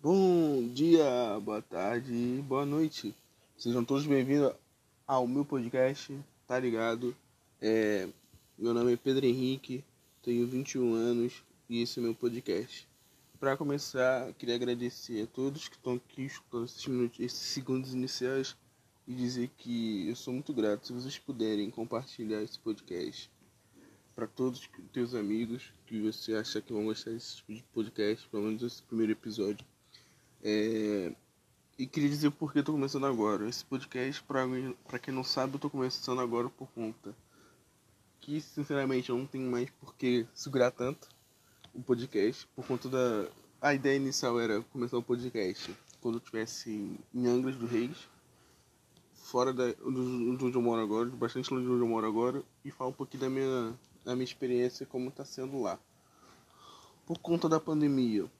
Bom dia, boa tarde, boa noite. Sejam todos bem-vindos ao meu podcast, tá ligado? É, meu nome é Pedro Henrique, tenho 21 anos e esse é meu podcast. Para começar, queria agradecer a todos que estão aqui escutando esses, minutos, esses segundos iniciais e dizer que eu sou muito grato se vocês puderem compartilhar esse podcast para todos os teus amigos que você acha que vão gostar desse tipo podcast, pelo menos esse primeiro episódio. É... E queria dizer por que tô começando agora. Esse podcast, para quem não sabe, eu tô começando agora por conta que, sinceramente, eu não tenho mais por que segurar tanto o podcast, por conta da... A ideia inicial era começar o podcast quando eu estivesse em Angra dos Reis, fora da, do, do onde eu moro agora, bastante longe de onde eu moro agora, e falar um pouquinho da minha, da minha experiência como está sendo lá. Por conta da pandemia,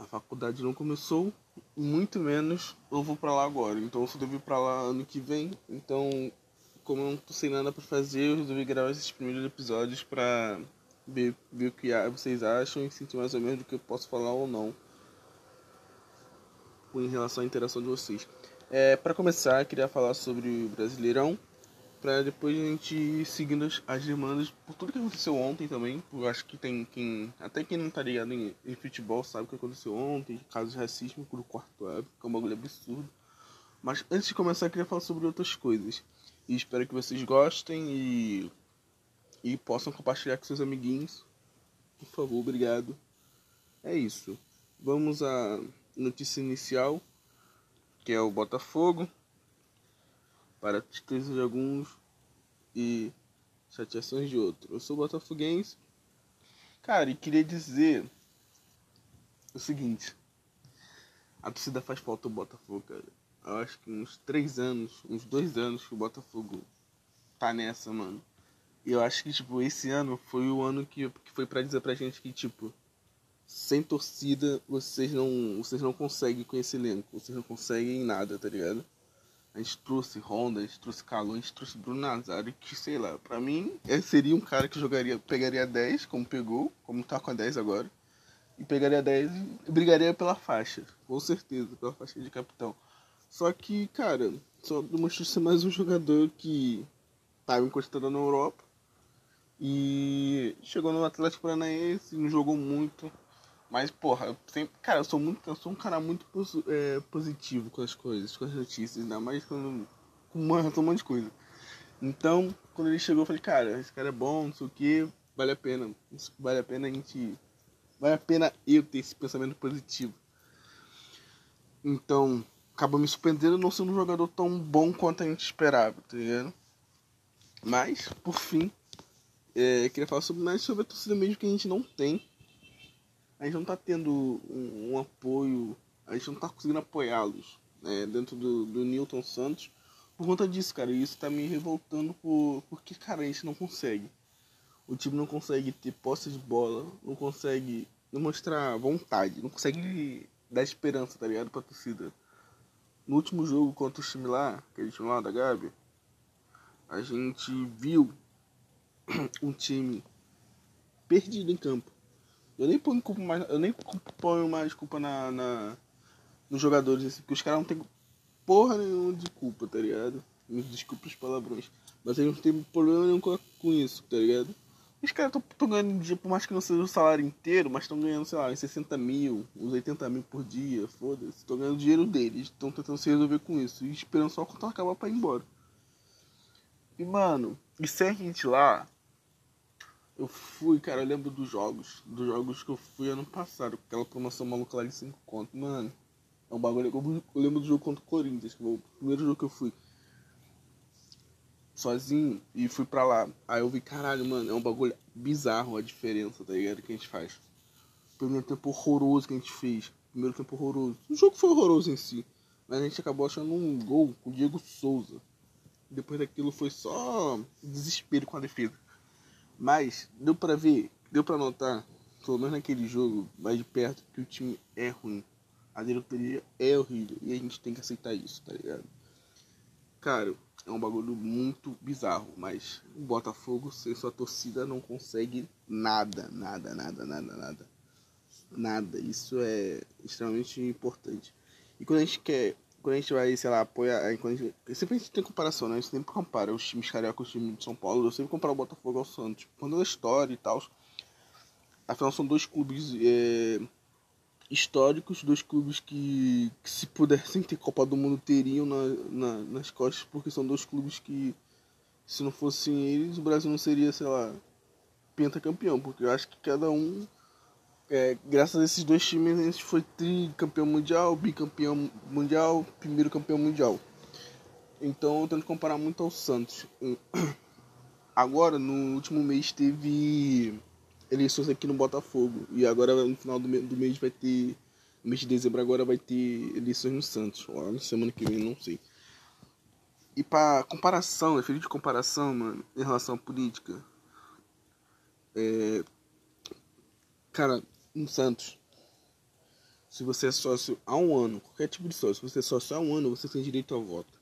a faculdade não começou, muito menos eu vou para lá agora. Então eu só devo ir para lá ano que vem. Então, como eu não tô sem nada para fazer, eu resolvi gravar esses primeiros episódios para ver, ver o que vocês acham e sentir mais ou menos do que eu posso falar ou não em relação à interação de vocês. É, para começar, queria falar sobre o Brasileirão para depois a gente ir seguindo as, as, demandas por tudo que aconteceu ontem também. Eu acho que tem quem. Até quem não tá ligado em, em futebol sabe o que aconteceu ontem, casos de racismo do quarto que é um bagulho absurdo. Mas antes de começar eu queria falar sobre outras coisas. E espero que vocês gostem e, e possam compartilhar com seus amiguinhos. Por favor, obrigado. É isso. Vamos à notícia inicial, que é o Botafogo para tristeza de alguns e chateações de outros. Eu sou botafoguense. Cara, e queria dizer o seguinte. A torcida faz falta o Botafogo, cara. Eu acho que uns três anos, uns dois anos que o Botafogo tá nessa, mano. E eu acho que, tipo, esse ano foi o ano que, que foi para dizer pra gente que, tipo, sem torcida vocês não, vocês não conseguem com esse elenco. Vocês não conseguem nada, tá ligado? A gente trouxe Honda, a gente trouxe Calon, a gente trouxe Bruno Nazário, que sei lá, pra mim seria um cara que jogaria, pegaria 10, como pegou, como tá com a 10 agora, e pegaria 10 e brigaria pela faixa, com certeza, pela faixa de capitão. Só que, cara, só demonstrou ser mais um jogador que tava encostado na Europa e chegou no Atlético Paranaense, não jogou muito, mas, porra, eu sempre. Cara, eu sou muito. Eu sou um cara muito é, positivo com as coisas, com as notícias, ainda mais quando. com uma, um monte de coisa. Então, quando ele chegou, eu falei, cara, esse cara é bom, não sei o que, vale a pena. Vale a pena a gente. Vale a pena eu ter esse pensamento positivo. Então, acabou me surpreendendo não sendo um jogador tão bom quanto a gente esperava, tá ligado? Mas, por fim, é, queria falar sobre, mais sobre a torcida mesmo que a gente não tem a gente não tá tendo um, um apoio, a gente não tá conseguindo apoiá-los né, dentro do, do Newton Santos por conta disso, cara. E isso tá me revoltando por, porque, cara, a gente não consegue. O time não consegue ter posse de bola, não consegue demonstrar vontade, não consegue dar esperança, tá ligado, pra torcida. No último jogo contra o time lá, aquele time lá da Gabi, a gente viu um time perdido em campo. Eu nem ponho culpa mais, eu nem ponho mais culpa na, na nos jogadores, assim, porque os caras não tem porra nenhuma de culpa, tá ligado? Desculpa os palavrões. Mas eles não tem problema nenhum com, com isso, tá ligado? Os caras estão ganhando dia, por mais que não seja o salário inteiro, mas estão ganhando, sei lá, uns 60 mil, uns 80 mil por dia, foda-se. Estão ganhando dinheiro deles, estão tentando se resolver com isso. E esperando só quando acabar pra ir embora. E, mano, e sem a gente lá, eu fui, cara, eu lembro dos jogos. Dos jogos que eu fui ano passado. Aquela promoção maluca lá de 5 conto. Mano, é um bagulho. Eu lembro do jogo contra o Corinthians, que foi o primeiro jogo que eu fui. Sozinho e fui pra lá. Aí eu vi, caralho, mano, é um bagulho bizarro a diferença, tá ligado? Que a gente faz. Primeiro tempo horroroso que a gente fez. Primeiro tempo horroroso. O jogo foi horroroso em si. Mas a gente acabou achando um gol com o Diego Souza. Depois daquilo foi só desespero com a defesa. Mas deu para ver, deu para notar, pelo menos naquele jogo, mais de perto, que o time é ruim. A diretoria é horrível e a gente tem que aceitar isso, tá ligado? Cara, é um bagulho muito bizarro, mas o Botafogo, sem sua torcida, não consegue nada, nada, nada, nada, nada. Nada. Isso é extremamente importante. E quando a gente quer. Quando a gente vai, sei lá, apoiar. Quando a gente, sempre a gente tem comparação, né? A gente sempre compara os times carioca com os times de São Paulo. Eu sempre comparo o Botafogo ao Santos. Quando a história e tal. Afinal, são dois clubes é, históricos, dois clubes que, que, se pudessem ter Copa do Mundo, teriam na, na, nas costas, porque são dois clubes que, se não fossem eles, o Brasil não seria, sei lá, pentacampeão, porque eu acho que cada um é, graças a esses dois times a gente foi tricampeão mundial, bicampeão mundial, primeiro campeão mundial. Então eu tento comparar muito ao Santos. Agora, no último mês teve eleições aqui no Botafogo. E agora no final do, mês vai ter. No mês de dezembro agora vai ter eleições no Santos. Ou na semana que vem, não sei. E para comparação, efeito de comparação, mano, em relação à política. É, cara, no Santos, se você é sócio há um ano, qualquer tipo de sócio, se você é sócio há um ano, você tem direito ao voto.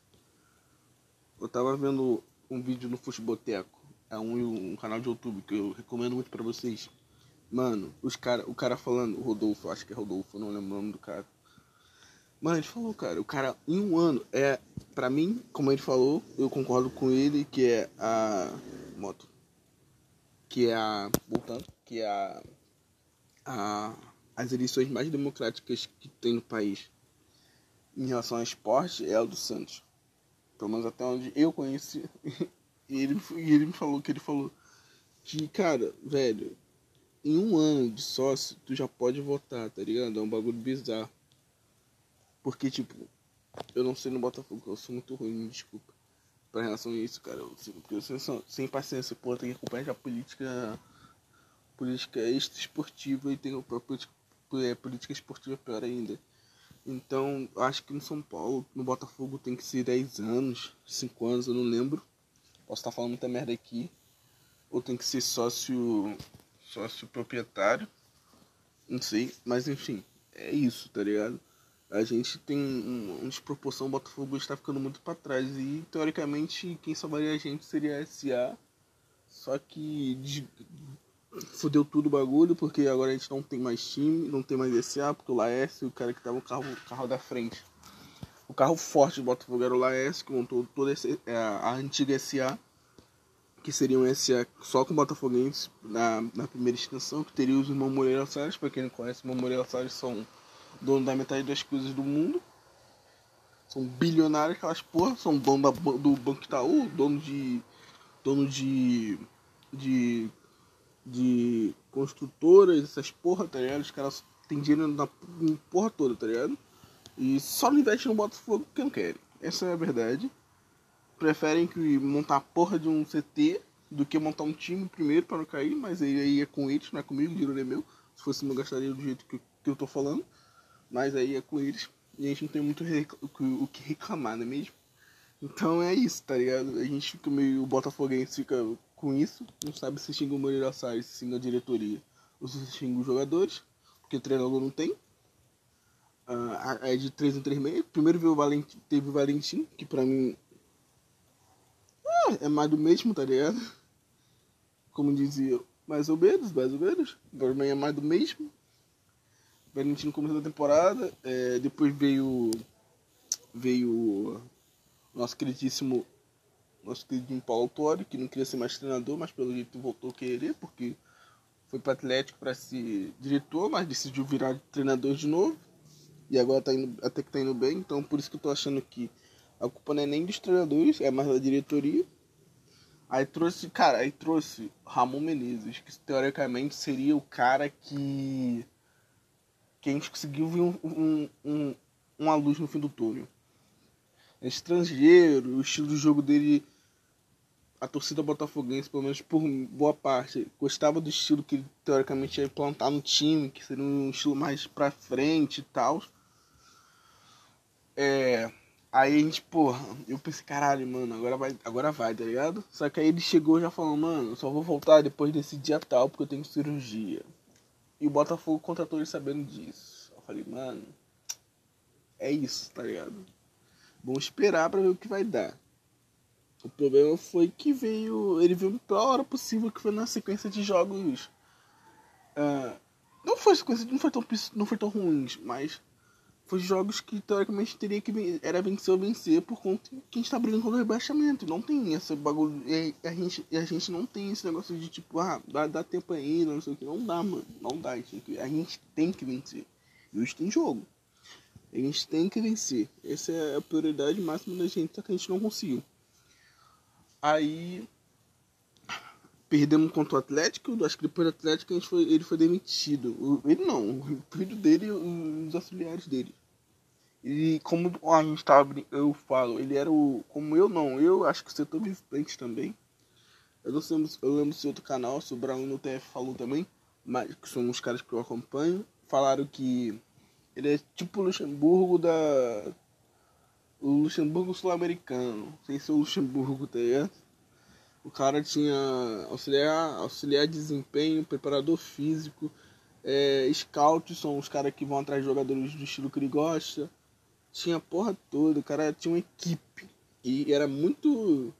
Eu tava vendo um vídeo no Futeboteco, é um, um canal de YouTube que eu recomendo muito para vocês. Mano, os cara, o cara falando, o Rodolfo, acho que é Rodolfo, não lembro o nome do cara. Mano, ele falou, cara, o cara em um ano é, pra mim, como ele falou, eu concordo com ele, que é a moto, que é a, voltando, que é a a, as eleições mais democráticas que tem no país em relação ao esporte é a do Santos. Pelo menos até onde eu conheci. e ele, ele me falou que ele falou que, cara, velho, em um ano de sócio, tu já pode votar, tá ligado? É um bagulho bizarro. Porque, tipo, eu não sei no Botafogo, eu sou muito ruim, me desculpa. Pra relação a isso, cara. Eu, porque eu sou sem paciência, pô, tem que acompanhar a política política esportiva e tem a política, é, política esportiva pior ainda. Então, acho que no São Paulo, no Botafogo tem que ser 10 anos, 5 anos, eu não lembro. Posso estar falando muita merda aqui. Ou tem que ser sócio sócio proprietário. Não sei, mas enfim, é isso, tá ligado? A gente tem uma desproporção, o Botafogo está ficando muito para trás e teoricamente quem salvaria a gente seria a SA. Só que fudeu tudo o bagulho, porque agora a gente não tem mais time, não tem mais SA, porque o Laércio, o cara que tava no carro, carro da frente. O carro forte do Botafogo era o Laércio, que montou toda é, a antiga SA, que seria um SA só com Botafoguenses na, na primeira extensão, que teria os irmãos Moreira Salles, para quem não conhece, os irmãos Moreira Salles são dono da metade das coisas do mundo. São bilionários aquelas porra, são dono da, do Banco Itaú, dono de. dono de. de de construtoras, essas porra, tá ligado? Os caras têm dinheiro na porra toda, tá ligado? E só não investem no Botafogo porque não querem. Essa é a verdade. Preferem que montar a porra de um CT do que montar um time primeiro para não cair, mas aí, é com eles, não é comigo, o dinheiro é meu. Se fosse meu, gastaria do jeito que, que eu tô falando. Mas aí é com eles. E a gente não tem muito o que reclamar, não é mesmo? Então é isso, tá ligado? A gente fica meio. O Botafoguense fica com isso, não sabe se xinga o Moreira Salles, se xinga a diretoria ou se xinga os jogadores, porque treinador não tem. Uh, é de 3 em 3 meses. Primeiro veio o Valentim, teve o Valentim, que pra mim é, é mais do mesmo, tá ligado? Como dizia, mais ou menos, mais ou menos. Pra mim é mais do mesmo. Valentim no começo da temporada. É, depois veio. Veio nosso queridíssimo nosso querido Paulo Autori, que não queria ser mais treinador, mas pelo jeito voltou a querer, porque foi para Atlético para ser diretor, mas decidiu virar treinador de novo. E agora tá indo, até que tá indo bem, então por isso que eu tô achando que a culpa não é nem dos treinadores, é mais da diretoria. Aí trouxe, cara, aí trouxe Ramon Menezes, que teoricamente seria o cara que. que a gente conseguiu ver um, um, um, uma luz no fim do túnel. É estrangeiro, o estilo de jogo dele a torcida botafoguense, pelo menos por boa parte, gostava do estilo que teoricamente ia implantar no time, que seria um estilo mais pra frente e tal. É. Aí a gente, porra, eu pensei, caralho, mano, agora vai, agora vai, tá ligado? Só que aí ele chegou já falando, mano, só vou voltar depois desse dia tal, porque eu tenho cirurgia. E o Botafogo contratou ele sabendo disso. Eu falei, mano, é isso, tá ligado? Vamos esperar pra ver o que vai dar. O problema foi que veio. Ele veio na hora possível, que foi na sequência de jogos. Uh, Não foi coisa, não foi tão não foi tão ruins, mas foi jogos que teoricamente teria que era vencer ou vencer por conta que a gente tá brigando contra o rebaixamento. Não tem esse bagulho. E a gente, a gente não tem esse negócio de tipo, ah, dá, dá tempo aí, não sei o que. Não dá, mano. Não dá. A gente, a gente tem que vencer. E hoje tem jogo. A gente tem que vencer. Essa é a prioridade máxima da gente, só que a gente não conseguiu. Aí perdemos contra o Atlético, acho que depois do Atlético a gente foi, ele foi demitido. Ele não, o filho dele e os auxiliares dele. E como a gente tava, eu falo, ele era o. Como eu não, eu acho que o setor visitante também. Eu não sei, eu lembro se outro canal, se o Brown no TF falou também, mas que são os caras que eu acompanho, falaram que ele é tipo Luxemburgo da. O Luxemburgo sul-americano. Não sei se é o Luxemburgo, tá ligado? O cara tinha auxiliar, auxiliar de desempenho, preparador físico, é, scouts são os caras que vão atrás de jogadores do estilo que ele gosta. Tinha porra toda, o cara tinha uma equipe. E era muito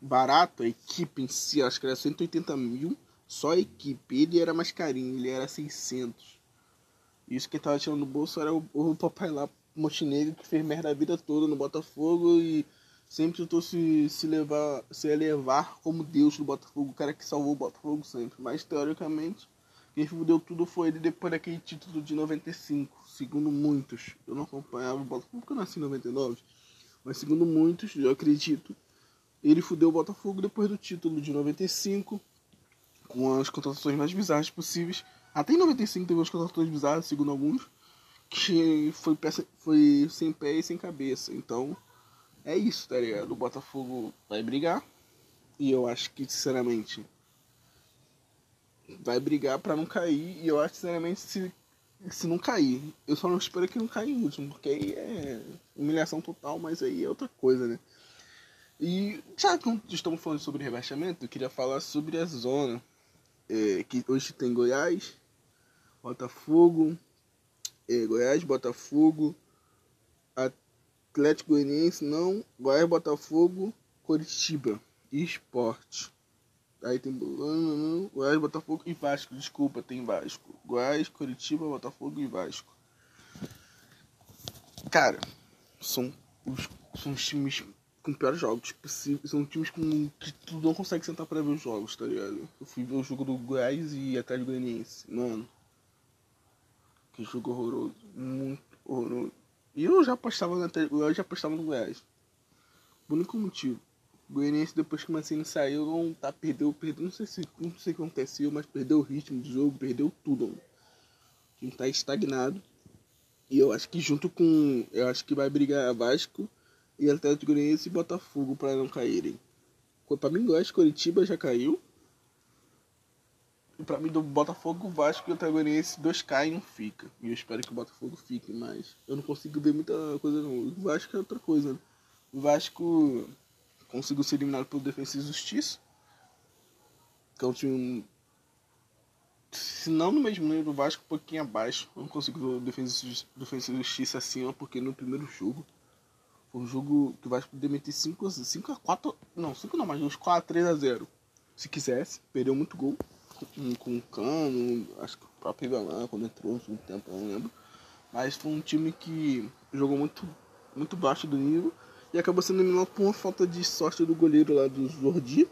barato a equipe em si, acho que era 180 mil, só a equipe. Ele era mais carinho, ele era 600. Isso que tava tirando no bolso era o, o papai lá, Montenegro, que fez merda a vida toda no Botafogo e sempre tentou se, se, levar, se elevar como Deus do Botafogo, o cara que salvou o Botafogo sempre. Mas teoricamente, quem fudeu tudo foi ele depois daquele título de 95, segundo muitos. Eu não acompanhava o Botafogo porque eu nasci em 99, mas segundo muitos, eu acredito, ele fudeu o Botafogo depois do título de 95, com as contratações mais bizarras possíveis. Até em 95 teve umas contratações bizarras, segundo alguns, que foi, foi sem pé e sem cabeça. Então, é isso, tá ligado? O Botafogo vai brigar. E eu acho que, sinceramente, vai brigar para não cair. E eu acho, sinceramente, se, se não cair, eu só não espero que não caia em último, porque aí é humilhação total, mas aí é outra coisa, né? E já que estamos falando sobre rebaixamento, eu queria falar sobre a zona. É, que hoje tem Goiás, Botafogo, é, Goiás, Botafogo, Atlético Goianiense, não, Goiás, Botafogo, Curitiba e Esporte. Aí tem Goiás, Botafogo e Vasco. Desculpa, tem Vasco. Goiás, Curitiba, Botafogo e Vasco. Cara, são os, são os times com piores jogos possíveis. São times com, que tu não consegue sentar pra ver os jogos, tá ligado? Eu fui ver o jogo do Goiás e Atlético Goianiense. Mano. Que jogo horroroso. Muito horroroso. E eu já apostava Atlético, eu já apostava no Goiás. Por único motivo. O Goianiense depois que o Mancini saiu, não tá, perdeu, perdeu, não sei se não sei o que aconteceu, mas perdeu o ritmo do jogo, perdeu tudo. Mano. O time tá estagnado. E eu acho que junto com. Eu acho que vai brigar Vasco e Atlético Goianiense e Botafogo para não caírem. Pra mim, Goiás Curitiba já caiu. Pra mim, do Botafogo, Vasco e Atlético Goianiense, dois caem e um fica. E eu espero que o Botafogo fique, mas eu não consigo ver muita coisa não. O Vasco é outra coisa, né? O Vasco conseguiu ser eliminado pelo Defesa e Justiça. Que é um time. Se não no mesmo nível do Vasco, um pouquinho abaixo. Eu não consigo ver o Defesa, Defesa e Justiça acima, porque no primeiro jogo. Foi um jogo que o Vasco poderia meter 5 a 4. Não, 5 não, mas uns 4 3 a 0 Se quisesse. Perdeu muito gol. Com, com o Cano, acho que o próprio Galan quando entrou no tempo, eu não lembro. Mas foi um time que jogou muito, muito baixo do nível e acabou sendo eliminado por uma falta de sorte do goleiro lá do Jordi.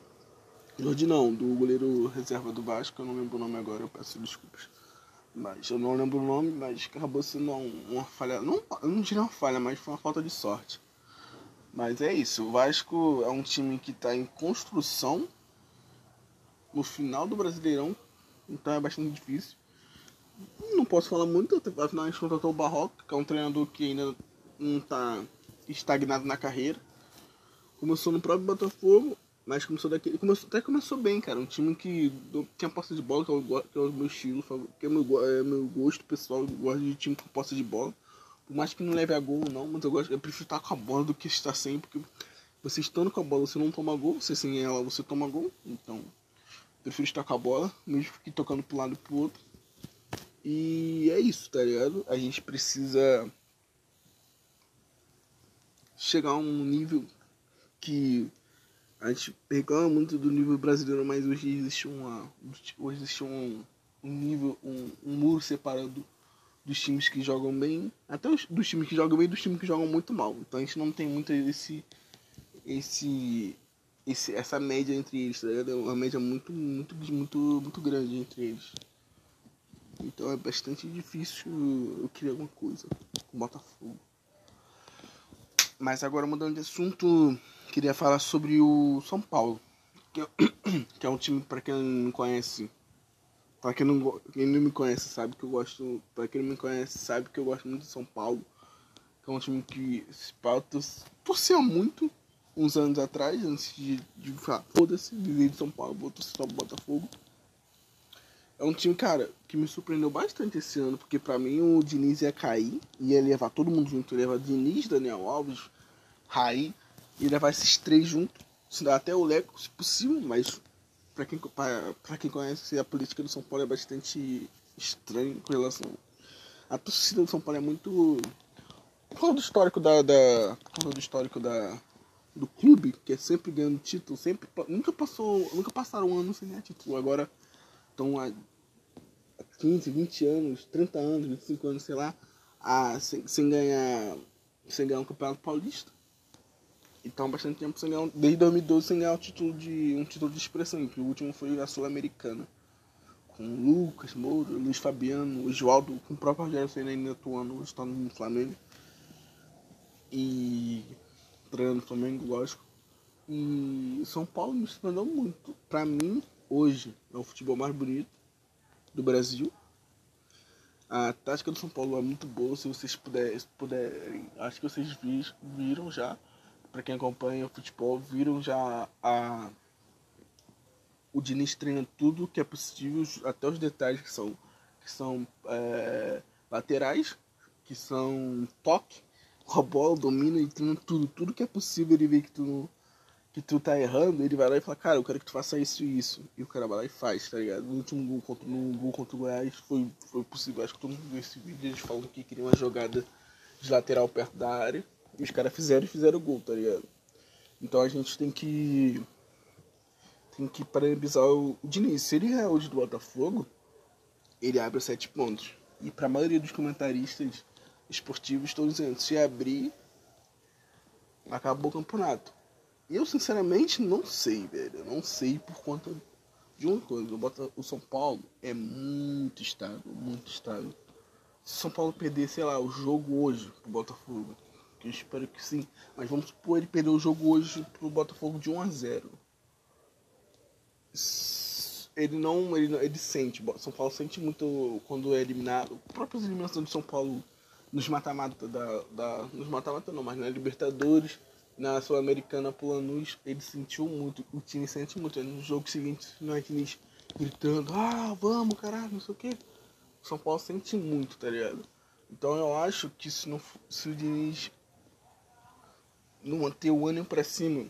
Jordi não, do goleiro reserva do Vasco, eu não lembro o nome agora, eu peço desculpas. Mas eu não lembro o nome, mas acabou sendo uma falha. Não, eu não diria uma falha, mas foi uma falta de sorte. Mas é isso, o Vasco é um time que está em construção no final do Brasileirão, então é bastante difícil. Não posso falar muito, afinal a gente contratou o Barroco, que é um treinador que ainda não está estagnado na carreira. Começou no próprio Botafogo, mas começou daquele. Começou, até começou bem, cara. Um time que tinha posse de bola, que é o, é meu estilo, que é meu, é meu gosto pessoal. Eu gosto de time com posse de bola. Por mais que não leve a gol não, mas eu, gosto, eu prefiro estar com a bola do que estar sem, porque você estando com a bola, você não toma gol, você sem ela, você toma gol. Então, prefiro estar com a bola, mesmo que tocando pro lado e pro outro. E é isso, tá ligado? A gente precisa chegar a um nível que a gente reclama muito do nível brasileiro, mas hoje existe uma hoje existe um, um nível, um, um muro separando dos times que jogam bem, até os, dos times que jogam bem e dos times que jogam muito mal. Então a gente não tem muito esse esse, esse essa média entre eles, tá ligado? É uma média muito muito muito muito grande entre eles. Então é bastante difícil eu criar alguma coisa com o Botafogo. Mas agora mudando de assunto, queria falar sobre o São Paulo, que é, que é um time para quem não conhece, para quem não, quem não me conhece sabe que eu gosto, para quem não me conhece sabe que eu gosto muito do São Paulo, que é um time que se pauta, torcia muito uns anos atrás, antes de, de falar, foda-se, viver de São Paulo, vou torcer o Botafogo. É um time, cara, que me surpreendeu bastante esse ano, porque para mim o Diniz ia cair, ia levar todo mundo junto, ia levar Diniz, Daniel Alves, Raí, ia levar esses três juntos, até o Leco, se possível, mas para quem, pra, pra quem conhece a política do São Paulo é bastante estranho com relação. A torcida do São Paulo é muito. Por causa do histórico da. da por causa do histórico da. Do clube, que é sempre ganhando título, sempre. Nunca passou. Nunca passaram um ano sem ganhar título. Agora estão há 15, 20 anos, 30 anos, 25 anos, sei lá, a, sem, sem ganhar sem ganhar um campeonato paulista. Então bastante tempo sem ganhar, desde 2012 sem ganhar um título de, um título de expressão, que o último foi a Sul-Americana. Com Lucas, Moura, Luiz Fabiano, Oswaldo, com o próprio Rogério Senna ainda atuando, estando no Flamengo. E treinando no Flamengo, lógico. E São Paulo me surpreendeu muito. Pra mim, hoje é o futebol mais bonito do Brasil. A tática do São Paulo é muito boa, se vocês puderem, puderem acho que vocês viram já, para quem acompanha o futebol, viram já a o Diniz treina tudo que é possível, até os detalhes que são, que são é, laterais, que são toque, a bola, domina e treina tudo, tudo que é possível ele vê que tu que tu tá errando, ele vai lá e fala, cara, eu quero que tu faça isso e isso. E o cara vai lá e faz, tá ligado? No último gol contra, no gol contra o Goiás foi, foi possível. Acho que todo mundo viu esse vídeo, eles falam que queriam uma jogada de lateral perto da área. E os caras fizeram e fizeram o gol, tá ligado? Então a gente tem que. Tem que parabenizar o, Diniz. Se ele ganhar hoje do Botafogo, ele abre sete pontos. E pra maioria dos comentaristas esportivos estão dizendo, se abrir, acabou o campeonato. Eu sinceramente não sei, velho. Eu não sei por conta de uma coisa. O, o São Paulo é muito estável, muito estável. Se o São Paulo perder, sei lá, o jogo hoje pro Botafogo, que eu espero que sim, mas vamos supor ele perder o jogo hoje pro Botafogo de 1 a 0 ele não, ele, ele sente, São Paulo sente muito quando é eliminado, próprias eliminações de São Paulo nos mata-mata da, da, nos mata-mata não, mas na Libertadores, na Sul-Americana Pulanus, ele sentiu muito, o time sente muito. No jogo seguinte, não é Diniz gritando, ah, vamos, caralho, não sei o que. São Paulo sente muito, tá ligado? Então eu acho que se, não, se o Diniz não manter o ânimo pra cima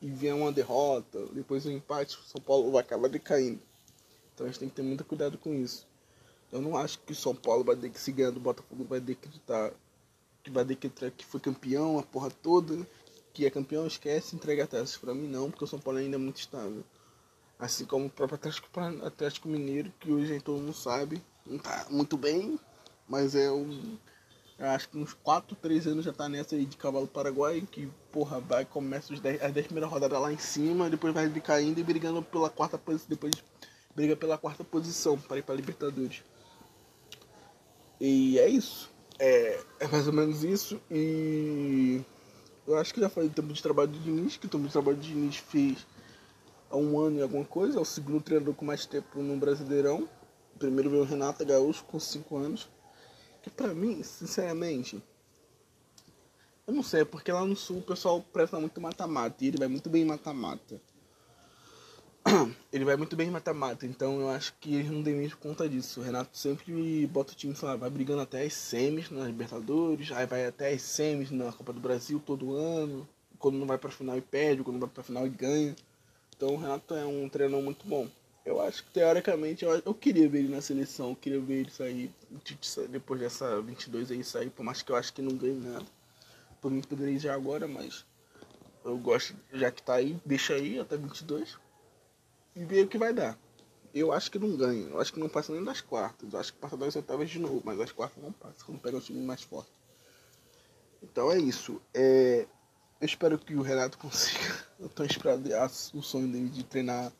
e vier uma derrota, depois um empate, o São Paulo vai acabar decaindo. Então a gente tem que ter muito cuidado com isso. Eu não acho que o São Paulo vai ter que se ganhar do Botafogo vai decretar que vai decretar que foi campeão, a porra toda, que é campeão, esquece, entrega taças. Pra mim não, porque o São Paulo ainda é muito estável. Assim como o próprio Atlético, Atlético Mineiro, que hoje todo mundo sabe, não tá muito bem, mas é um. Eu acho que uns 4, 3 anos já tá nessa aí de cavalo paraguai, que porra, vai, começa os 10, as 10 primeiras rodadas lá em cima, depois vai caindo e brigando pela quarta posição, depois briga pela quarta posição para ir pra Libertadores. E é isso. É, é mais ou menos isso. E eu acho que já falei do tempo de trabalho de Diniz, que o tempo de trabalho de Diniz fez há um ano e alguma coisa. É o segundo treinador com mais tempo no Brasileirão. primeiro veio o Renato Gaúcho com 5 anos. Que pra mim, sinceramente, eu não sei, porque lá no sul o pessoal presta muito mata-mata. E ele vai muito bem em mata-mata. ele vai muito bem em mata-mata, então eu acho que ele não tem mesmo conta disso. O Renato sempre bota o time, sei lá, vai brigando até as semis na Libertadores, aí vai até as semis na Copa do Brasil todo ano. Quando não vai pra final e perde, quando vai pra final e ganha. Então o Renato é um treinador muito bom. Eu acho que teoricamente eu, eu queria ver ele na seleção, eu queria ver ele sair, depois dessa 22 aí sair, por mais que eu acho que não ganhe nada. Por mim poderia ir já agora, mas eu gosto, já que tá aí, deixa aí até 22 e ver o que vai dar. Eu acho que não ganha. Eu acho que não passa nem das quartas. Eu acho que passa das oitavas de novo, mas as quartas não passa quando pega o time mais forte. Então é isso. É... Eu espero que o Renato consiga. Eu tô esperando o sonho dele de treinar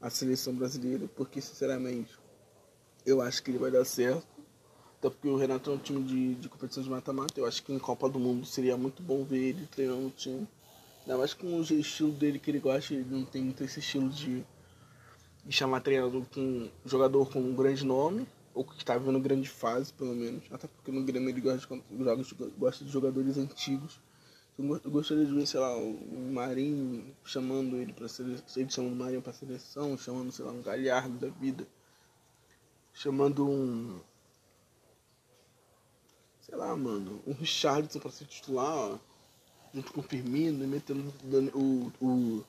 a seleção brasileira, porque sinceramente eu acho que ele vai dar certo. Até porque o Renato é um time de, de competição de mata-mata. Eu acho que em Copa do Mundo seria muito bom ver ele treinando o time. Ainda mais com o estilo dele que ele gosta, ele não tem muito esse estilo de, de chamar treinador com jogador com um grande nome, ou que está vivendo grande fase, pelo menos. Até porque no Grêmio ele gosta de, gosta de jogadores antigos eu gostaria de ver, sei lá, o Marinho chamando ele para seleção, ele chamando o Marinho para seleção, chamando, sei lá, um Galhardo da vida, chamando um sei lá, mano, um Richardson para ser titular, ó, junto com o Firmino, e metendo o, o,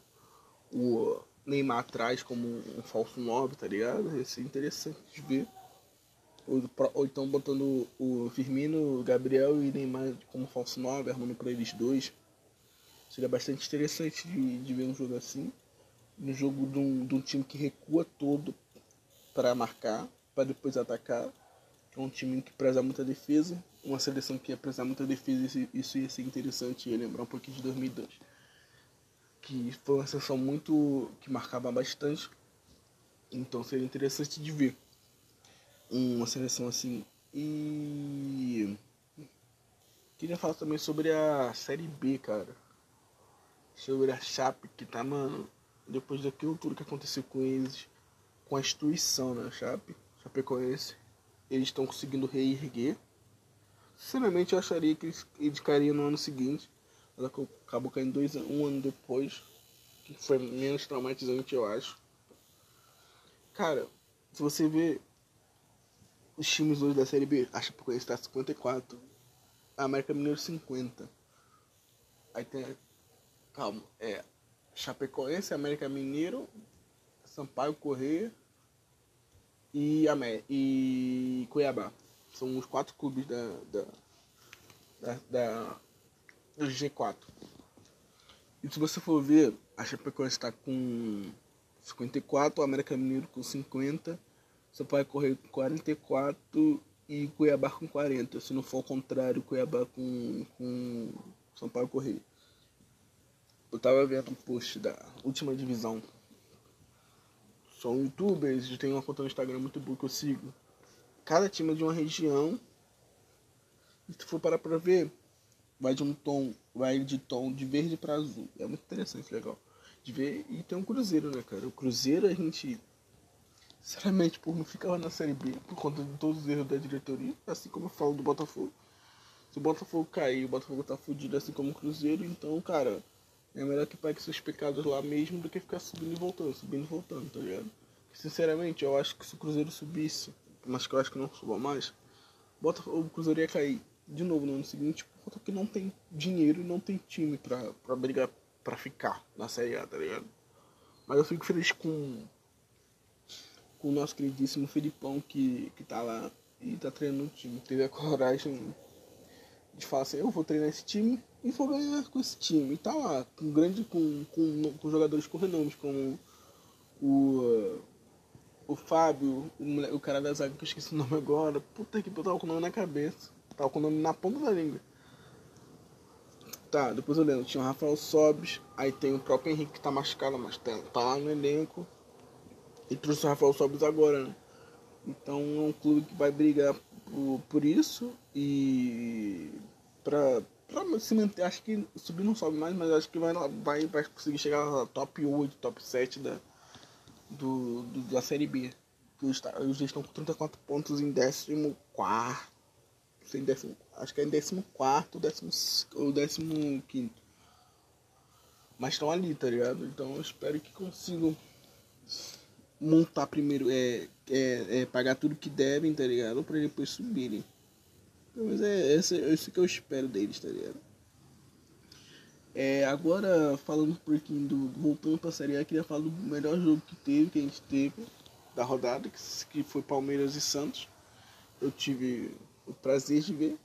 o Neymar atrás como um falso 9, tá ligado? Ia ser interessante de ver. Ou, ou então botando o Firmino, Gabriel e Neymar como falso 9, armando para eles dois. Seria bastante interessante de, de ver um jogo assim. Um jogo de um, de um time que recua todo para marcar, para depois atacar. É um time que preza muita defesa. Uma seleção que ia prezar muita defesa, isso, ia ser interessante. Ia lembrar um pouquinho de 2002. Que foi uma seleção muito. que marcava bastante. Então seria interessante de ver uma seleção assim. E queria falar também sobre a série B, cara. Sobre a Chape que tá, mano, depois daquilo tudo que aconteceu com eles, com a instituição, né, Chape, Chapecoense, eles estão conseguindo reerguer. Sinceramente, eu acharia que eles, eles cairiam no ano seguinte, mas acabou caindo dois, um ano depois, que foi menos traumatizante, eu acho. Cara, se você vê os times hoje da Série B, Chapecoense está 54. A América Mineiro 50. Aí tem. Calma, é. Chapecoense, América Mineiro, Sampaio Correia e, Amé, e Cuiabá. São os quatro clubes da, da, da, da do G4. E se você for ver, a Chapecoense está com 54, o América Mineiro com 50 Sampaio Correio com 44 e Cuiabá com 40. Se não for o contrário, Cuiabá com, com Sampaio Correio. Eu tava vendo um post da última divisão. São youtubers, tem uma conta no Instagram muito boa que eu sigo. Cada time é de uma região. E se for parar pra ver, vai de um tom, vai de tom de verde para azul. É muito interessante, legal. De ver. E tem um Cruzeiro, né, cara? O Cruzeiro a gente Sinceramente, por não ficar na Série B por conta de todos os erros da diretoria, assim como eu falo do Botafogo. Se o Botafogo cair, o Botafogo tá fudido assim como o Cruzeiro, então, cara, é melhor que pague seus pecados lá mesmo do que ficar subindo e voltando, subindo e voltando, tá ligado? Sinceramente, eu acho que se o Cruzeiro subisse, mas que eu acho que não suba mais, o Cruzeiro ia cair de novo no ano seguinte, conta que não tem dinheiro e não tem time pra, pra brigar, pra ficar na Série A, tá ligado? Mas eu fico feliz com com o nosso queridíssimo Filipão que, que tá lá e tá treinando o time. Teve a coragem de falar assim, eu vou treinar esse time e vou ganhar com esse time. E tá lá, com grande, com, com, com jogadores com renomes, como o, o Fábio, o, o cara da zaga que eu esqueci o nome agora. Puta que eu tava com o nome na cabeça. Tava com o nome na ponta da língua. Tá, depois eu lembro, tinha o Rafael Sobes, aí tem o próprio Henrique que tá machucado, mas tá, tá lá no elenco. E trouxe o Rafael Sobis agora, né? Então é um clube que vai brigar por, por isso e pra, pra se manter, acho que subir não sobe mais, mas acho que vai, vai, vai conseguir chegar na top 8, top 7 da, do, do da Série B. Os dois estão com 34 pontos em 14. Sem décimo, acho que é em 14 ou 15. Mas estão ali, tá ligado? Então eu espero que consigam montar primeiro, é, é, é, pagar tudo que devem, tá ligado? Pra depois subirem. Mas é esse, esse que eu espero deles, tá ligado? É, agora, falando um pouquinho do. Voltando pra Série A, queria falar do melhor jogo que teve, que a gente teve da rodada, que, que foi Palmeiras e Santos. Eu tive o prazer de ver.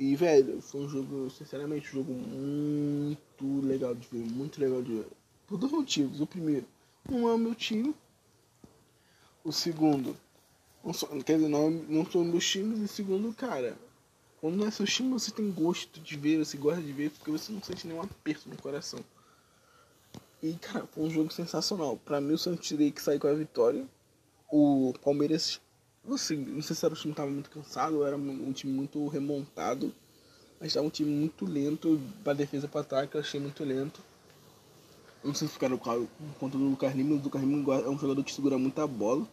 E, velho, foi um jogo, sinceramente, um jogo muito legal de ver, muito legal de ver. Por dois motivos. O primeiro, não é o meu time. o segundo, não só, quer dizer, não, não são meus times, e segundo, cara, quando não é seu time, você tem gosto de ver, você gosta de ver, porque você não sente nenhum aperto no coração. E, cara, foi um jogo sensacional. Pra mim, o Santos que sair com a vitória. O Palmeiras, assim, não sei se era o time que tava muito cansado, era um time muito remontado. Mas estava um time muito lento, pra defesa pra ataque, eu achei muito lento. Não sei se ficaram por conta do Lucas Lima, o Lucas Lima é um jogador que segura muita bola.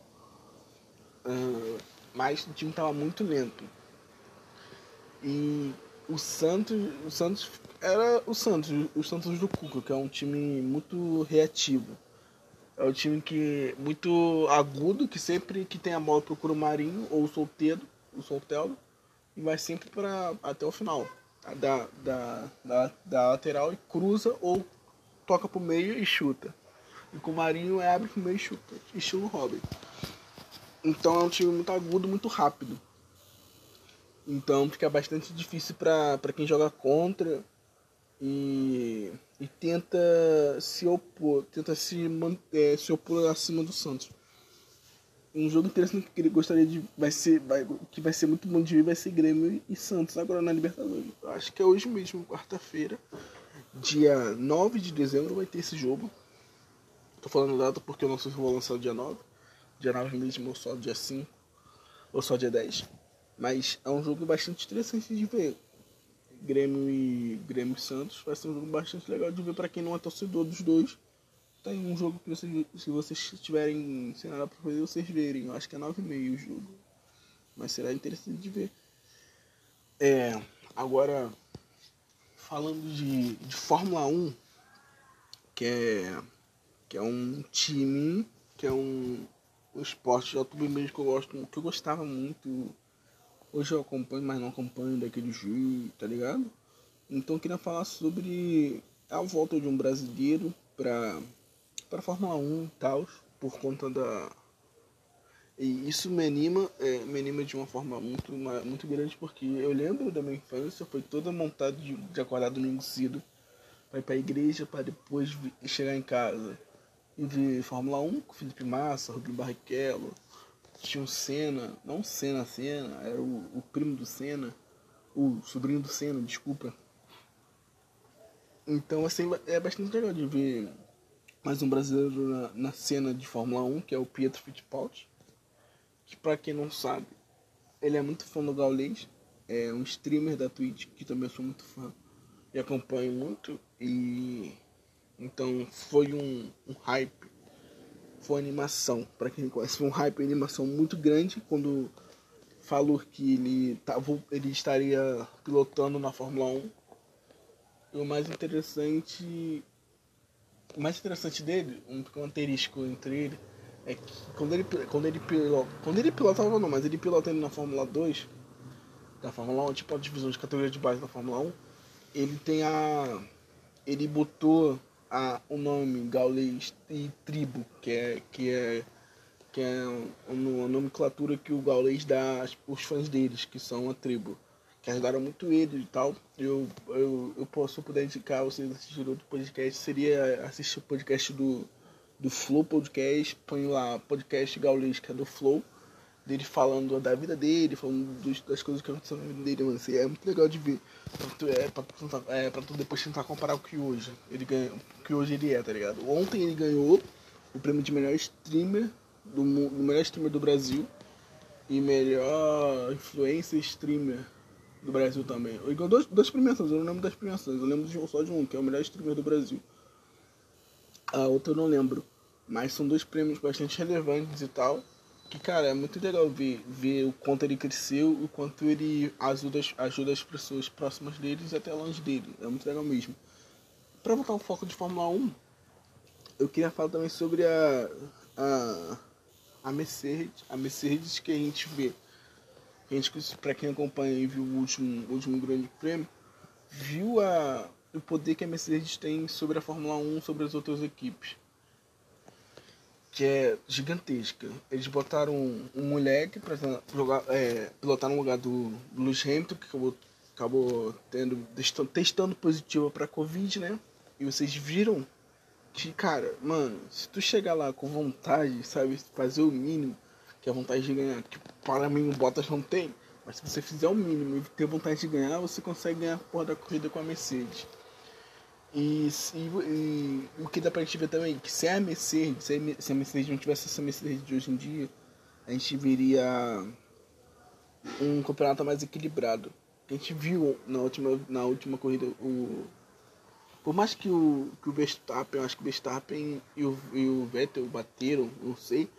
Uh, mas o time tava muito lento. E o Santos, o Santos era o Santos, o Santos do Cuca, que é um time muito reativo. É um time que muito agudo, que sempre que tem a bola procura o Marinho ou o Solteiro, o Soltelo, e vai sempre para até o final. Da, da, da, da lateral e cruza ou toca pro meio e chuta. E com o Marinho é abre pro meio e chuta. Estilo Robin. Então é um time muito agudo, muito rápido. Então fica bastante difícil para quem joga contra e, e tenta se opor, tenta se manter, se opor acima do Santos. Um jogo interessante que ele gostaria de vai ser vai, que vai ser muito bom de ver vai ser Grêmio e Santos agora na Libertadores. Eu acho que é hoje mesmo, quarta-feira, dia 9 de dezembro vai ter esse jogo. Tô falando data porque eu não sei se vou lançar dia 9. Dia 9 mesmo ou só dia 5 ou só dia 10. Mas é um jogo bastante interessante de ver. Grêmio e Grêmio e Santos vai ser um jogo bastante legal de ver para quem não é torcedor dos dois. Tem um jogo que vocês, se vocês tiverem nada para fazer, vocês verem. Eu acho que é 9,5 o jogo. Mas será interessante de ver. É, agora, falando de, de Fórmula 1, que é, que é um time, que é um, um esporte de que eu gosto, que eu gostava muito Hoje eu acompanho, mas não acompanho daquele jeito, tá ligado? Então eu queria falar sobre a volta de um brasileiro pra, pra Fórmula 1 e tal, por conta da. E isso me anima, é, me anima de uma forma muito, muito grande, porque eu lembro da minha infância, foi toda montada de, de acordar domingo cedo, pra ir pra igreja, para depois chegar em casa e ver Fórmula 1 com Felipe Massa, Rubinho Barrichello, tinha o Senna, não Senna, Senna, era o, o primo do Senna, o sobrinho do Senna, desculpa. Então, assim, é bastante legal de ver mais um brasileiro na, na cena de Fórmula 1, que é o Pietro Fittipaldi, que pra quem não sabe, ele é muito fã do Gaules, é um streamer da Twitch, que também sou muito fã e acompanho muito, e então foi um, um hype foi animação. Para quem conhece, foi um hype animação muito grande quando falou que ele, tava, ele estaria pilotando na Fórmula 1. E o mais interessante. O mais interessante dele, um característico entre ele, é que quando ele, quando ele, pilota, quando ele pilotava não, mas ele pilotando na Fórmula 2, da Fórmula 1, tipo a divisão de categoria de base da Fórmula 1, ele tem a. Ele botou a, o nome gaulês e tribo, que é, que é, que é a nomenclatura que o gaulês dá aos fãs deles, que são a tribo. Que ajudaram muito ele e tal. Eu, eu, eu posso poder indicar vocês assistirem outro podcast, seria assistir o podcast do, do Flow Podcast, põe lá podcast gaulês, que é do Flow dele falando da vida dele, falando dos, das coisas que aconteceram na vida dele, mano. Assim, é muito legal de ver. Pra tu, é, pra, é, pra tu depois tentar comparar o que hoje ele ganha, o que hoje ele é, tá ligado? Ontem ele ganhou o prêmio de melhor streamer do, do melhor streamer do Brasil e melhor influencer streamer do Brasil também. Ele ganhou dois, duas premiações, eu não lembro das premiações, eu lembro de, só de um, que é o melhor streamer do Brasil. A outra eu não lembro. Mas são dois prêmios bastante relevantes e tal que, cara, é muito legal ver, ver o quanto ele cresceu, o quanto ele ajuda, ajuda as pessoas próximas deles até longe dele. É muito legal mesmo. Para voltar ao foco de Fórmula 1, eu queria falar também sobre a, a, a Mercedes, a Mercedes que a gente vê. A gente, para quem acompanha e viu o último, último grande prêmio, viu a, o poder que a Mercedes tem sobre a Fórmula 1, sobre as outras equipes que é gigantesca. Eles botaram um, um moleque para jogar, é, pilotar no lugar do, Lewis Hamilton, que acabou, acabou tendo, testando positivo para Covid, né? E vocês viram que, cara, mano, se tu chegar lá com vontade, sabe, fazer o mínimo, que é a vontade de ganhar, que para mim o Bottas não tem, mas se você fizer o mínimo e ter vontade de ganhar, você consegue ganhar a porra da corrida com a Mercedes. E, e, e, o que dá pra gente ver também, que se a Mercedes, se a Mercedes não tivesse essa Mercedes de hoje em dia, a gente veria um campeonato mais equilibrado. A gente viu na última, na última corrida o. Por mais que o, que o Verstappen, eu acho que o Verstappen e o, e o Vettel bateram, não sei.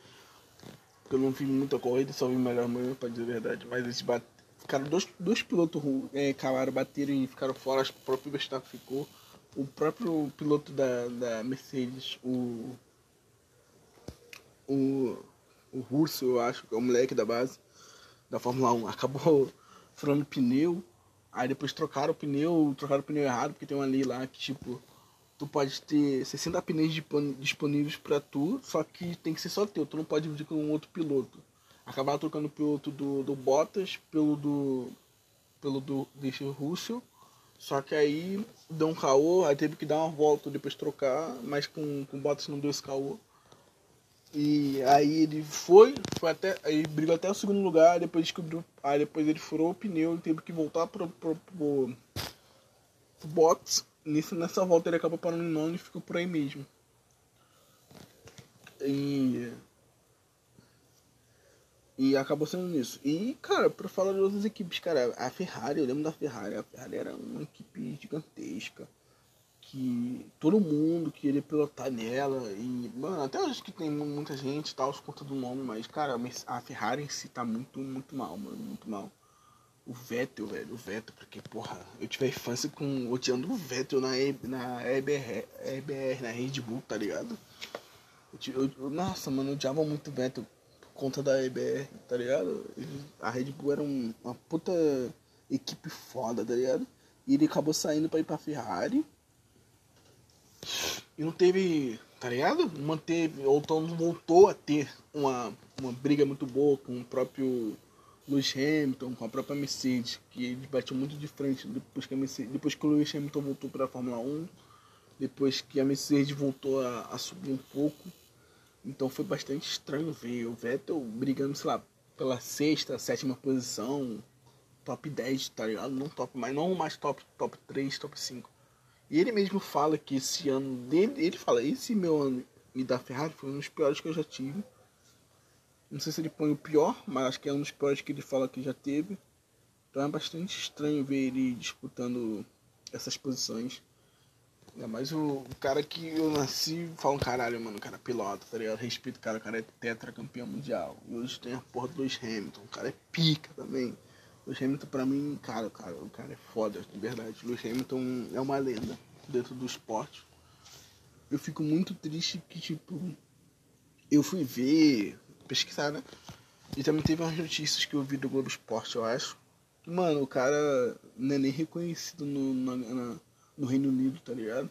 Porque eu não vi muita corrida, só vi melhor manhã pra dizer a verdade. Mas eles bate, ficaram dois, dois pilotos é, calaram, bateram e ficaram fora, acho que o próprio Verstappen ficou. O próprio piloto da, da Mercedes, o. O. O Russo, eu acho, que é o moleque da base da Fórmula 1, acabou furando pneu. Aí depois trocaram o pneu, trocaram o pneu errado, porque tem uma lei lá que tipo, tu pode ter 60 pneus disponíveis para tu, só que tem que ser só teu, tu não pode dividir com um outro piloto. Acabaram trocando o piloto do, do Bottas pelo do. pelo do Deixa Russell. Só que aí deu um caô, aí teve que dar uma volta depois trocar, mas com, com o Bottas não deu esse caô. E aí ele foi, foi até. Aí brigou até o segundo lugar, depois descobriu. Aí depois ele furou o pneu e teve que voltar pro, pro, pro, pro box. Nisso, nessa volta ele acabou parando em nono e ficou por aí mesmo. E. E acabou sendo isso. E, cara, pra falar de outras equipes, cara, a Ferrari, eu lembro da Ferrari, a Ferrari era uma equipe gigantesca que todo mundo queria pilotar nela. E, mano, até acho que tem muita gente tal, por conta do nome, mas, cara, a Ferrari em si tá muito, muito mal, mano, muito mal. O Vettel, velho, o Vettel, porque, porra, eu tive a infância com odiando o Vettel na, na EBR, EBR, na Red Bull, tá ligado? Eu, eu, nossa, mano, eu odiava muito o Vettel conta da EBR, tá ligado? A Red Bull era um, uma puta equipe foda, tá ligado? E ele acabou saindo pra ir pra Ferrari e não teve, tá ligado? Manteve, ou então voltou a ter uma, uma briga muito boa com o próprio Lewis Hamilton, com a própria Mercedes, que eles batiam muito de frente depois que, a Mercedes, depois que o Lewis Hamilton voltou para a Fórmula 1, depois que a Mercedes voltou a, a subir um pouco. Então foi bastante estranho ver o Vettel brigando, sei lá, pela sexta, sétima posição, top 10, tá ligado? Não top, mas não mais top, top 3, top 5. E ele mesmo fala que esse ano dele, ele fala, esse meu ano e da Ferrari foi um dos piores que eu já tive. Não sei se ele põe o pior, mas acho que é um dos piores que ele fala que já teve. Então é bastante estranho ver ele disputando essas posições. Ainda mais o, cara que eu nasci fala um caralho, mano, o cara é piloto, tá ligado? Respeito o cara, o cara é tetracampeão mundial. E hoje tem a porra do Lewis Hamilton, o cara é pica também. Lewis Hamilton pra mim, cara, cara, o cara é foda, de verdade. Lewis Hamilton é uma lenda dentro do esporte. Eu fico muito triste que, tipo, eu fui ver, pesquisar, né? E também teve umas notícias que eu vi do Globo Esporte, eu acho. Mano, o cara não é nem reconhecido no, na, no Reino Unido, tá ligado?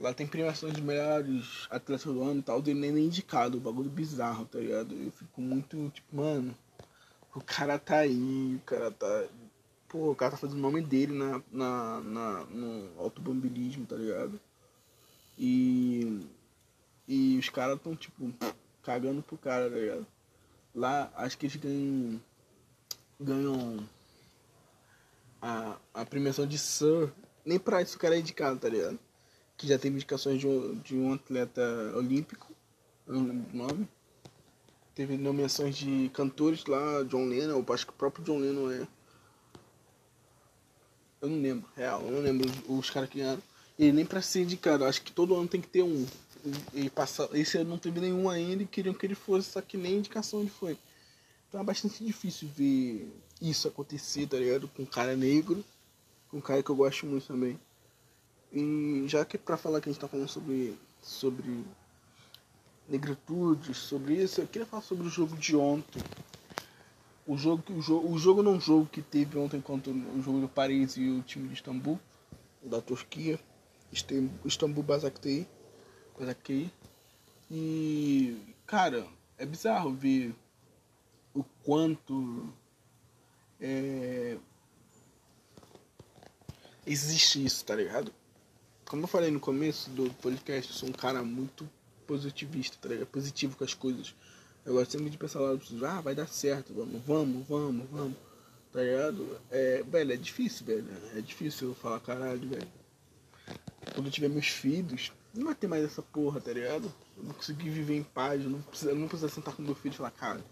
Lá tem premiações de melhores atletas do ano e tal, ele nem é indicado, o bagulho bizarro, tá ligado? Eu fico muito, tipo, mano, o cara tá aí, o cara tá. Pô, o cara tá fazendo o nome dele na, na, na, no automobilismo, tá ligado? E. E os caras tão, tipo, cagando pro cara, tá ligado? Lá, acho que eles ganham. Ganham. A, a premiação de Sir. Nem pra isso o cara é indicado, tá ligado? Que já teve indicações de um, de um atleta olímpico. Não lembro o nome Teve nomeações de cantores lá, John Lennon, eu acho que o próprio John Lennon é. Eu não lembro, real, eu não lembro os, caras que ganharam. E nem pra ser indicado, acho que todo ano tem que ter um. E passa, esse ano não teve nenhum ainda e queriam que ele fosse, só que nem indicação ele foi. Então é bastante difícil ver isso acontecer, tá ligado? Com um cara negro, um cara que eu gosto muito também. E já que é pra falar que a gente tá falando sobre, sobre negritude, sobre isso, eu queria falar sobre o jogo de ontem. O jogo, o jogo, o jogo não jogo que teve ontem contra o jogo do Paris e o time de Istambul, da Turquia, Istambul Basaksehir. Basaksehir. E, cara, é bizarro ver o quanto é, existe isso, tá ligado? como eu falei no começo do podcast, eu sou um cara muito positivista, tá ligado? Positivo com as coisas. Eu gosto sempre de pensar lá, ah, vai dar certo, vamos, vamos, vamos, vamos. Tá ligado? É, velho, é difícil, velho. É difícil eu falar, caralho, velho. Quando eu tiver meus filhos, não vai ter mais essa porra, tá ligado? Eu não consegui viver em paz, eu não preciso, não preciso sentar com meu filho e falar, cara,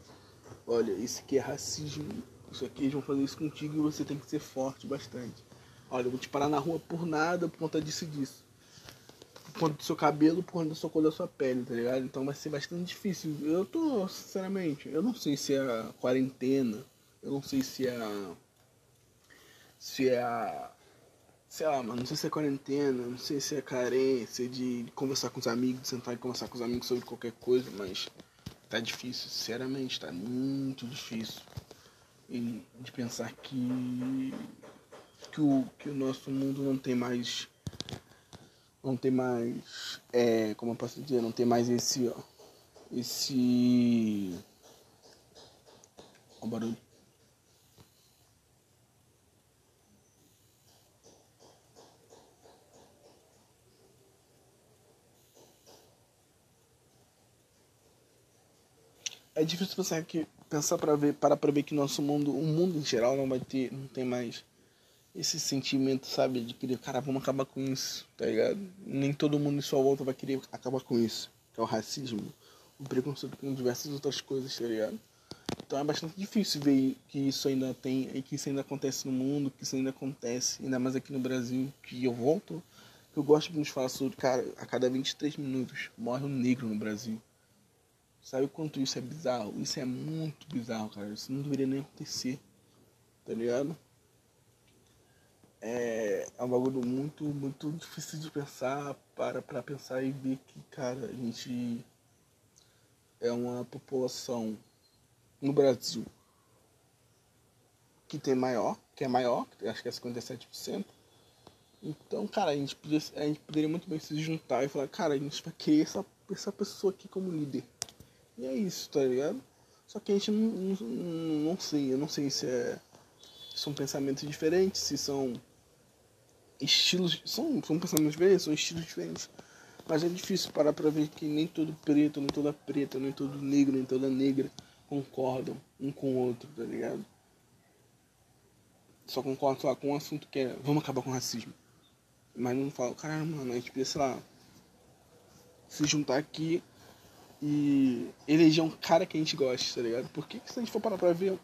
olha, isso aqui é racismo, isso aqui eles vão fazer isso contigo e você tem que ser forte bastante. Olha, eu vou te parar na rua por nada, por conta disso e disso. Por conta do seu cabelo, por conta da sua cor da sua pele, tá ligado? Então vai ser bastante difícil. Eu tô, sinceramente, eu não sei se é a quarentena, eu não sei se é. Se é a. Sei lá, mano, não sei se é quarentena, não sei se é carência de conversar com os amigos, de sentar e conversar com os amigos sobre qualquer coisa, mas tá difícil, sinceramente, tá muito difícil. E de pensar que que o, que o nosso mundo não tem mais. Não tem mais. É, como eu posso dizer? Não tem mais esse. Ó, esse. O barulho. É difícil pensar que pensar para ver, para para ver que nosso mundo, o mundo em geral não vai ter, não tem mais esse sentimento, sabe, de querer, cara, vamos acabar com isso, tá ligado? Nem todo mundo em sua volta vai querer acabar com isso, que é o racismo, o preconceito com diversas outras coisas, tá ligado? Então é bastante difícil ver que isso ainda tem, e que isso ainda acontece no mundo, que isso ainda acontece, ainda mais aqui no Brasil, que eu volto, que eu gosto de nos falar sobre, cara, a cada 23 minutos morre um negro no Brasil. Sabe o quanto isso é bizarro? Isso é muito bizarro, cara. Isso não deveria nem acontecer, tá ligado? É, é um bagulho muito, muito difícil de pensar, para pra pensar e ver que, cara, a gente é uma população no Brasil que tem maior, que é maior, acho que é 57%. Então, cara, a gente, podia, a gente poderia muito bem se juntar e falar, cara, a gente vai querer essa, essa pessoa aqui como líder. E é isso, tá ligado? Só que a gente não, não, não sei, eu não sei se é são pensamentos diferentes, se são estilos. São, são pensamentos diferentes, são estilos diferentes. Mas é difícil parar pra ver que nem todo preto, nem toda preta, nem todo negro, nem toda negra concordam um com o outro, tá ligado? Só lá, com um assunto que é vamos acabar com o racismo. Mas não falam, caralho, mano, a gente precisa, sei lá, se juntar aqui e eleger um cara que a gente gosta, tá ligado? Porque se a gente for parar pra ver,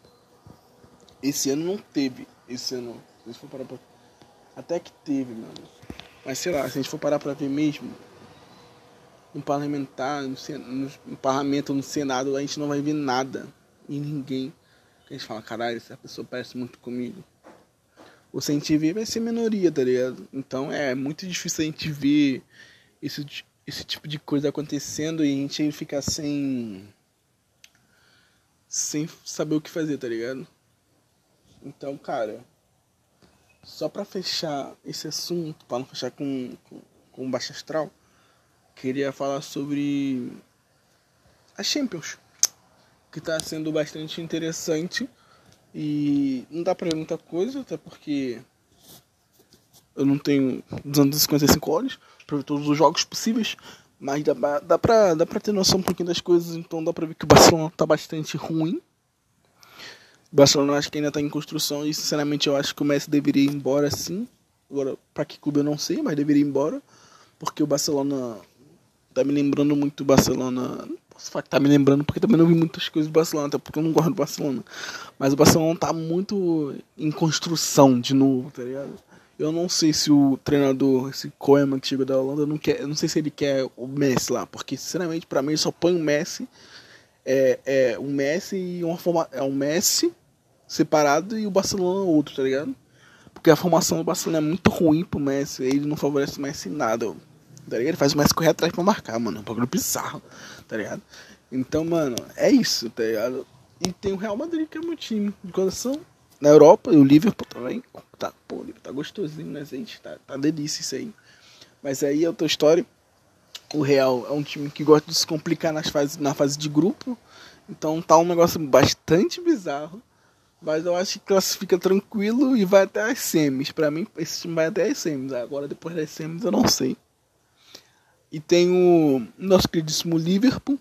esse ano não teve. Esse ano, se a gente for parar pra. Até que teve, mano. Mas sei lá, se a gente for parar pra ver mesmo, no parlamentar, no, no parlamento, no Senado, a gente não vai ver nada. E ninguém. A gente fala, caralho, essa pessoa parece muito comigo. Ou se a gente ver, vai ser minoria, tá ligado? Então é muito difícil a gente ver esse, esse tipo de coisa acontecendo e a gente ficar sem. sem saber o que fazer, tá ligado? Então, cara, só para fechar esse assunto, para não fechar com, com, com baixa astral, queria falar sobre a Champions, que está sendo bastante interessante e não dá para ver muita coisa, até porque eu não tenho 255 horas para ver todos os jogos possíveis, mas dá, dá, pra, dá pra ter noção um pouquinho das coisas, então dá pra ver que o Barcelona tá bastante ruim Barcelona acho que ainda está em construção e sinceramente eu acho que o Messi deveria ir embora sim. Agora, para que clube eu não sei, mas deveria ir embora. Porque o Barcelona tá me lembrando muito do Barcelona. Não posso falar que tá me lembrando porque também não vi muitas coisas do Barcelona, até porque eu não gosto do Barcelona. Mas o Barcelona tá muito em construção de novo, tá ligado? Eu não sei se o treinador, esse Koeman que chegou da Holanda, não quer, não sei se ele quer o Messi lá, porque sinceramente para mim ele só põe o Messi é, é um Messi e uma forma é um Messi separado e o Barcelona outro, tá ligado? Porque a formação do Barcelona é muito ruim pro Messi, ele não favorece o Messi em nada, tá ligado? Ele faz o Messi correr atrás pra marcar, mano, é um bagulho bizarro, tá ligado? Então, mano, é isso, tá ligado? E tem o Real Madrid, que é meu time de coração. Na Europa, e o Liverpool também. Tá, pô, o Liverpool tá gostosinho, né, gente? Tá, tá delícia isso aí. Mas aí é outra história. O Real é um time que gosta de se complicar nas fases, na fase de grupo. Então tá um negócio bastante bizarro Mas eu acho que classifica tranquilo e vai até as semis. Pra mim, esse time vai até as semis. Agora, depois das semis, eu não sei. E tem o nosso queridíssimo Liverpool,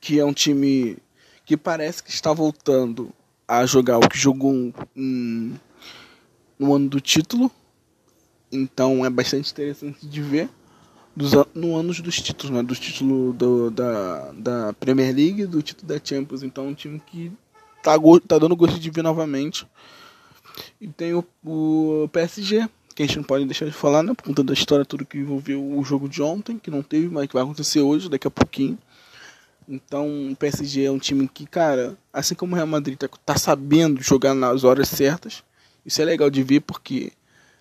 que é um time que parece que está voltando a jogar o que jogou no ano do título. Então é bastante interessante de ver. Dos, no ano dos títulos, né? Dos títulos do, da, da Premier League do título da Champions. Então é um time que tá, tá dando gosto de ver novamente. E tem o, o PSG, que a gente não pode deixar de falar, né? Por conta da história, tudo que envolveu o jogo de ontem, que não teve, mas que vai acontecer hoje, daqui a pouquinho. Então o PSG é um time que, cara, assim como o Real Madrid tá, tá sabendo jogar nas horas certas. Isso é legal de ver porque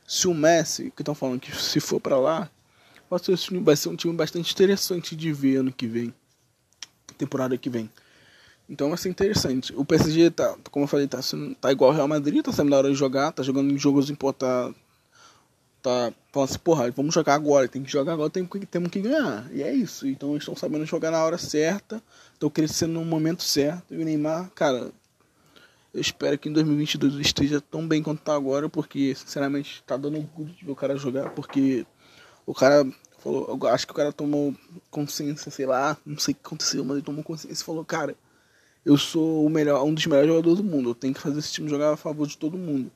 se o Messi, que estão falando que se for para lá, vai ser, um time bastante interessante de ver ano que vem. Temporada que vem. Então ser interessante. O PSG tá, como eu falei, tá, tá igual ao Real Madrid, tá sendo na hora de jogar, tá jogando em jogos importantes. Tá falando assim, porra, vamos jogar agora, tem que jogar agora, tem temos que ganhar. E é isso. Então eles estão sabendo jogar na hora certa, estão crescendo no momento certo. E o Neymar, cara, eu espero que em 2022 ele esteja tão bem quanto tá agora, porque sinceramente tá dando orgulho de ver o cara jogar, porque o cara falou, acho que o cara tomou consciência, sei lá, não sei o que aconteceu, mas ele tomou consciência e falou, cara, eu sou o melhor, um dos melhores jogadores do mundo. Eu tenho que fazer esse time jogar a favor de todo mundo.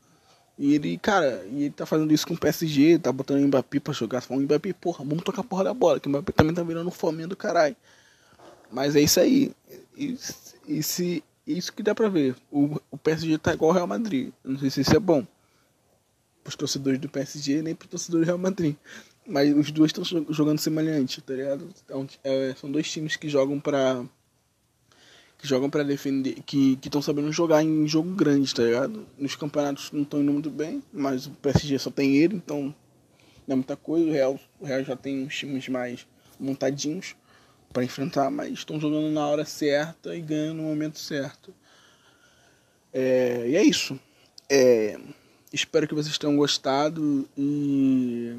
E ele, cara, e ele tá fazendo isso com o PSG, tá botando o Mbappé pra jogar. Falando, Mbappé, porra, vamos tocar a porra da bola, que o Mbappé também tá virando fominha do caralho. Mas é isso aí. Isso, isso, isso que dá pra ver. O, o PSG tá igual ao Real Madrid. Não sei se isso é bom pros torcedores do PSG, nem pros torcedores do Real Madrid. Mas os dois estão jogando semelhante, tá ligado? Então, é, são dois times que jogam pra que jogam para defender, que estão sabendo jogar em jogo grande, tá ligado? Nos campeonatos não estão indo muito bem, mas o PSG só tem ele, então não é muita coisa. O Real, o Real já tem uns times mais montadinhos para enfrentar, mas estão jogando na hora certa e ganhando no momento certo. É, e é isso. É, espero que vocês tenham gostado e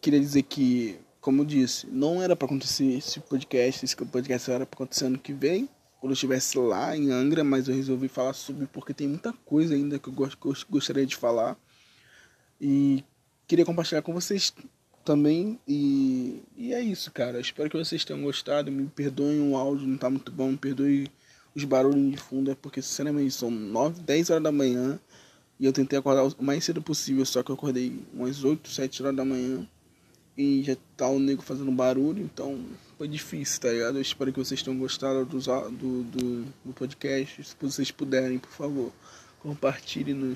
queria dizer que como eu disse, não era para acontecer esse podcast, esse podcast era para acontecer ano que vem, quando eu estivesse lá em Angra, mas eu resolvi falar sobre porque tem muita coisa ainda que eu gostaria de falar e queria compartilhar com vocês também e, e é isso, cara. Espero que vocês tenham gostado. Me perdoem o áudio, não tá muito bom, me perdoem os barulhos de fundo, é porque sinceramente são 9, 10 horas da manhã e eu tentei acordar o mais cedo possível, só que eu acordei umas 8, 7 horas da manhã e já tá o nego fazendo barulho, então foi difícil, tá ligado? Eu espero que vocês tenham gostado do, do, do, do podcast. Se vocês puderem, por favor, compartilhem no,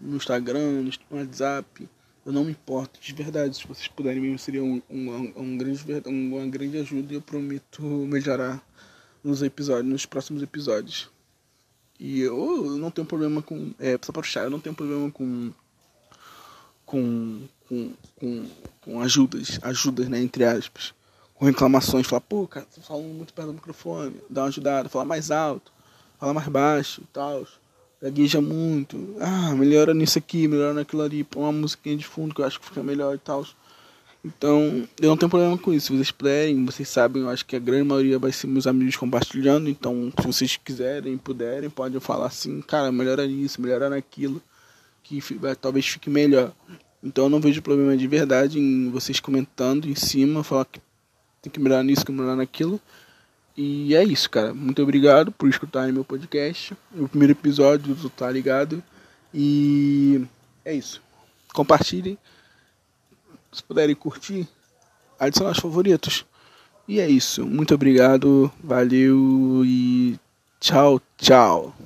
no Instagram, no WhatsApp. Eu não me importo, de verdade. Se vocês puderem mesmo, seria um, um, um grande, uma grande ajuda e eu prometo melhorar nos episódios, nos próximos episódios. E eu não tenho problema com. É, só pra puxar, eu não tenho problema com. com com, com, com ajudas, ajudas, né, entre aspas, com reclamações, falar, pô, cara, tô falando muito perto do microfone, dá uma ajudada, falar mais alto, falar mais baixo e tal, gagueja muito, ah, melhora nisso aqui, melhora naquilo ali, põe uma musiquinha de fundo que eu acho que fica melhor e tal. Então, eu não tenho problema com isso. Se vocês puderem, vocês sabem, eu acho que a grande maioria vai ser meus amigos compartilhando. Então, se vocês quiserem, puderem, podem falar assim, cara, melhora nisso, melhora naquilo, que talvez fique melhor. Então eu não vejo problema de verdade em vocês comentando em cima, falar que tem que melhorar nisso, que melhorar naquilo. E é isso, cara. Muito obrigado por escutarem meu podcast. O primeiro episódio do Tá Ligado. E é isso. Compartilhem. Se puderem curtir, adicionar os favoritos. E é isso. Muito obrigado. Valeu e tchau, tchau.